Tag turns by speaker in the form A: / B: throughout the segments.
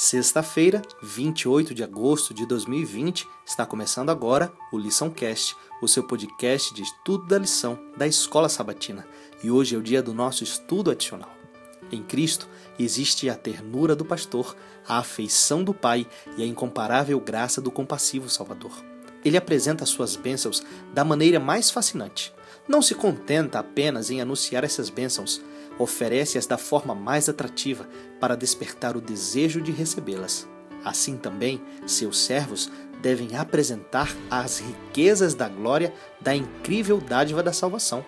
A: Sexta-feira, 28 de agosto de 2020, está começando agora o Lição Cast, o seu podcast de estudo da lição da Escola Sabatina. E hoje é o dia do nosso estudo adicional. Em Cristo existe a ternura do pastor, a afeição do Pai e a incomparável graça do compassivo Salvador. Ele apresenta suas bênçãos da maneira mais fascinante. Não se contenta apenas em anunciar essas bênçãos, oferece-as da forma mais atrativa para despertar o desejo de recebê-las. Assim também, seus servos devem apresentar as riquezas da glória da incrível dádiva da salvação.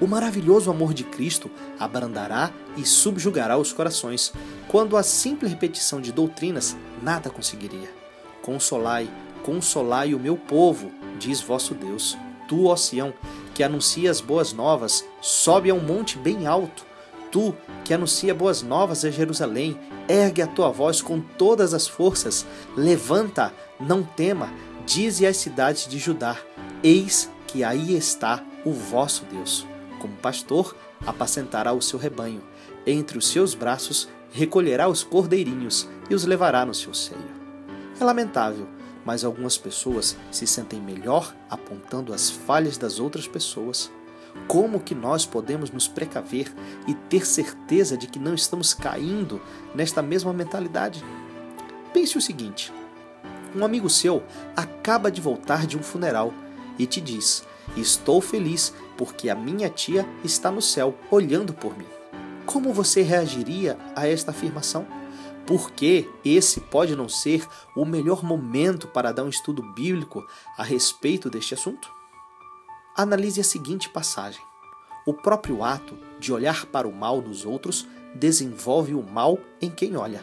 A: O maravilhoso amor de Cristo abrandará e subjugará os corações, quando a simples repetição de doutrinas nada conseguiria. Consolai, consolai o meu povo, diz vosso Deus. Tu, ó Sião, que anuncia as boas novas, sobe a um monte bem alto Tu, que anuncia boas novas a Jerusalém, ergue a tua voz com todas as forças, levanta, não tema, dize às cidades de Judá: Eis que aí está o vosso Deus. Como pastor, apacentará o seu rebanho. Entre os seus braços recolherá os cordeirinhos e os levará no seu seio. É lamentável, mas algumas pessoas se sentem melhor apontando as falhas das outras pessoas como que nós podemos nos precaver e ter certeza de que não estamos caindo nesta mesma mentalidade? Pense o seguinte: um amigo seu acaba de voltar de um funeral e te diz: Estou feliz porque a minha tia está no céu olhando por mim. Como você reagiria a esta afirmação? Porque esse pode não ser o melhor momento para dar um estudo bíblico a respeito deste assunto? Analise a seguinte passagem. O próprio ato de olhar para o mal dos outros desenvolve o mal em quem olha.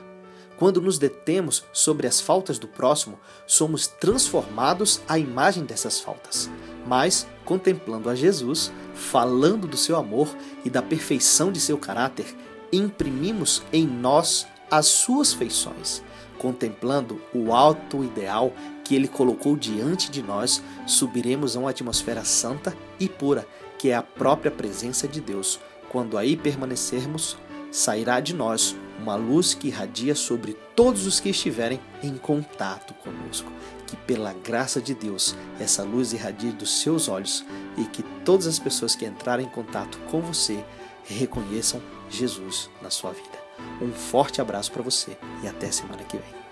A: Quando nos detemos sobre as faltas do próximo, somos transformados à imagem dessas faltas. Mas, contemplando a Jesus, falando do seu amor e da perfeição de seu caráter, imprimimos em nós as suas feições contemplando o alto ideal que ele colocou diante de nós, subiremos a uma atmosfera santa e pura, que é a própria presença de Deus. Quando aí permanecermos, sairá de nós uma luz que irradia sobre todos os que estiverem em contato conosco. Que pela graça de Deus essa luz irradie dos seus olhos e que todas as pessoas que entrarem em contato com você reconheçam Jesus na sua vida. Um forte abraço para você e até semana que vem.